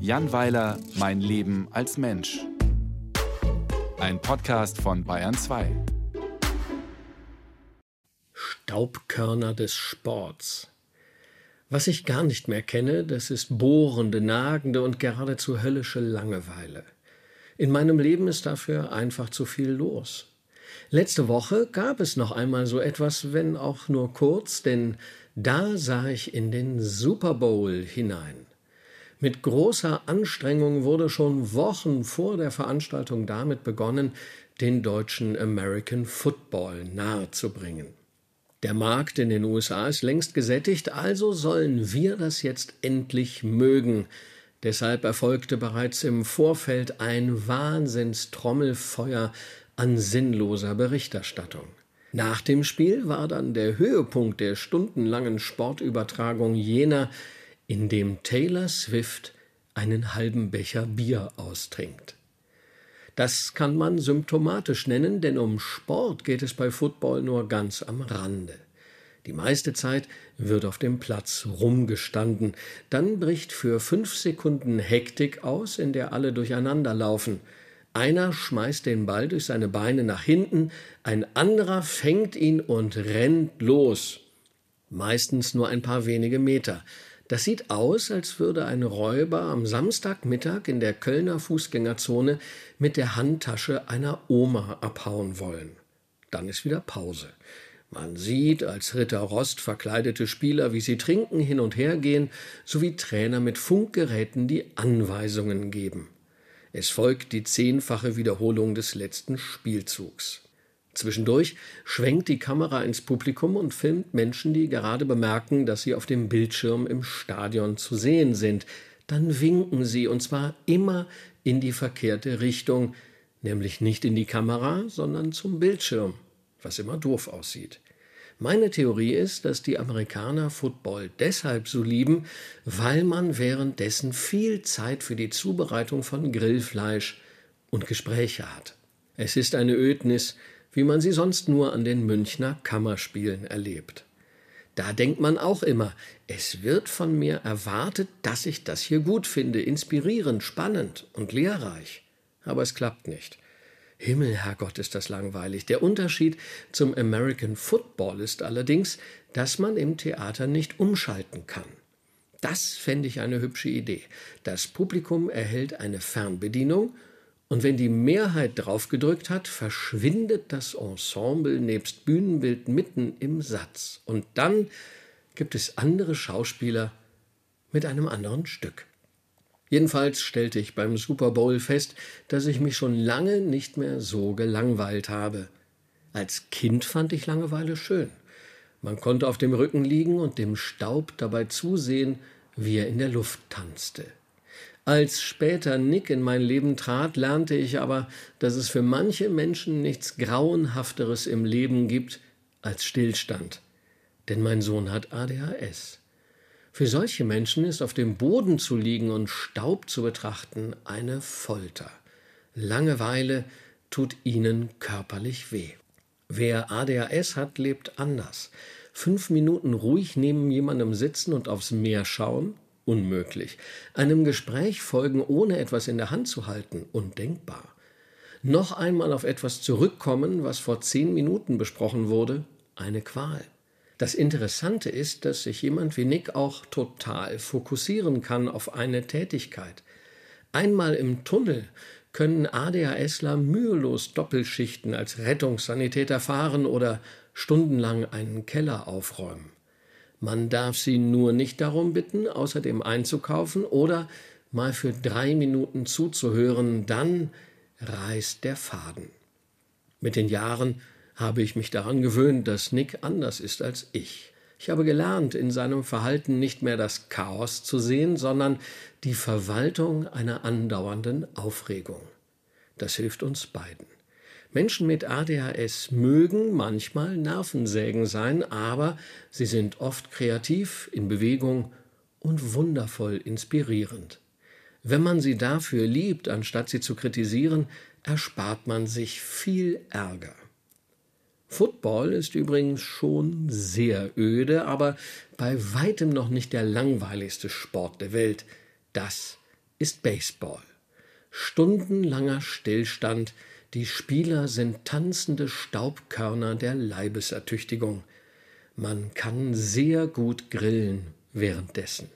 Jan Weiler, Mein Leben als Mensch. Ein Podcast von Bayern 2. Staubkörner des Sports. Was ich gar nicht mehr kenne, das ist bohrende, nagende und geradezu höllische Langeweile. In meinem Leben ist dafür einfach zu viel los. Letzte Woche gab es noch einmal so etwas, wenn auch nur kurz, denn da sah ich in den Super Bowl hinein. Mit großer Anstrengung wurde schon Wochen vor der Veranstaltung damit begonnen, den deutschen American Football nahezubringen. Der Markt in den USA ist längst gesättigt, also sollen wir das jetzt endlich mögen. Deshalb erfolgte bereits im Vorfeld ein Wahnsinnstrommelfeuer an sinnloser Berichterstattung. Nach dem Spiel war dann der Höhepunkt der stundenlangen Sportübertragung jener, in dem Taylor Swift einen halben Becher Bier austrinkt. Das kann man symptomatisch nennen, denn um Sport geht es bei Football nur ganz am Rande. Die meiste Zeit wird auf dem Platz rumgestanden. Dann bricht für fünf Sekunden Hektik aus, in der alle durcheinander laufen. Einer schmeißt den Ball durch seine Beine nach hinten, ein anderer fängt ihn und rennt los. Meistens nur ein paar wenige Meter. Das sieht aus, als würde ein Räuber am Samstagmittag in der Kölner Fußgängerzone mit der Handtasche einer Oma abhauen wollen. Dann ist wieder Pause. Man sieht als Ritter Rost verkleidete Spieler, wie sie trinken, hin und her gehen, sowie Trainer mit Funkgeräten, die Anweisungen geben. Es folgt die zehnfache Wiederholung des letzten Spielzugs. Zwischendurch schwenkt die Kamera ins Publikum und filmt Menschen, die gerade bemerken, dass sie auf dem Bildschirm im Stadion zu sehen sind. Dann winken sie, und zwar immer in die verkehrte Richtung, nämlich nicht in die Kamera, sondern zum Bildschirm was immer doof aussieht. Meine Theorie ist, dass die Amerikaner Football deshalb so lieben, weil man währenddessen viel Zeit für die Zubereitung von Grillfleisch und Gespräche hat. Es ist eine Ödnis, wie man sie sonst nur an den Münchner Kammerspielen erlebt. Da denkt man auch immer, es wird von mir erwartet, dass ich das hier gut finde, inspirierend, spannend und lehrreich. Aber es klappt nicht. Himmel, Herrgott, ist das langweilig. Der Unterschied zum American Football ist allerdings, dass man im Theater nicht umschalten kann. Das fände ich eine hübsche Idee. Das Publikum erhält eine Fernbedienung und wenn die Mehrheit draufgedrückt hat, verschwindet das Ensemble nebst Bühnenbild mitten im Satz. Und dann gibt es andere Schauspieler mit einem anderen Stück. Jedenfalls stellte ich beim Super Bowl fest, dass ich mich schon lange nicht mehr so gelangweilt habe. Als Kind fand ich Langeweile schön. Man konnte auf dem Rücken liegen und dem Staub dabei zusehen, wie er in der Luft tanzte. Als später Nick in mein Leben trat, lernte ich aber, dass es für manche Menschen nichts Grauenhafteres im Leben gibt als Stillstand. Denn mein Sohn hat ADHS. Für solche Menschen ist auf dem Boden zu liegen und Staub zu betrachten eine Folter. Langeweile tut ihnen körperlich weh. Wer ADHS hat, lebt anders. Fünf Minuten ruhig neben jemandem sitzen und aufs Meer schauen? Unmöglich. Einem Gespräch folgen, ohne etwas in der Hand zu halten? Undenkbar. Noch einmal auf etwas zurückkommen, was vor zehn Minuten besprochen wurde? Eine Qual. Das Interessante ist, dass sich jemand wie Nick auch total fokussieren kann auf eine Tätigkeit. Einmal im Tunnel können ADHSler mühelos Doppelschichten als Rettungssanitäter fahren oder stundenlang einen Keller aufräumen. Man darf sie nur nicht darum bitten, außerdem einzukaufen oder mal für drei Minuten zuzuhören, dann reißt der Faden. Mit den Jahren habe ich mich daran gewöhnt, dass Nick anders ist als ich. Ich habe gelernt, in seinem Verhalten nicht mehr das Chaos zu sehen, sondern die Verwaltung einer andauernden Aufregung. Das hilft uns beiden. Menschen mit ADHS mögen manchmal Nervensägen sein, aber sie sind oft kreativ, in Bewegung und wundervoll inspirierend. Wenn man sie dafür liebt, anstatt sie zu kritisieren, erspart man sich viel Ärger. Football ist übrigens schon sehr öde, aber bei weitem noch nicht der langweiligste Sport der Welt. Das ist Baseball. Stundenlanger Stillstand, die Spieler sind tanzende Staubkörner der Leibesertüchtigung. Man kann sehr gut grillen währenddessen.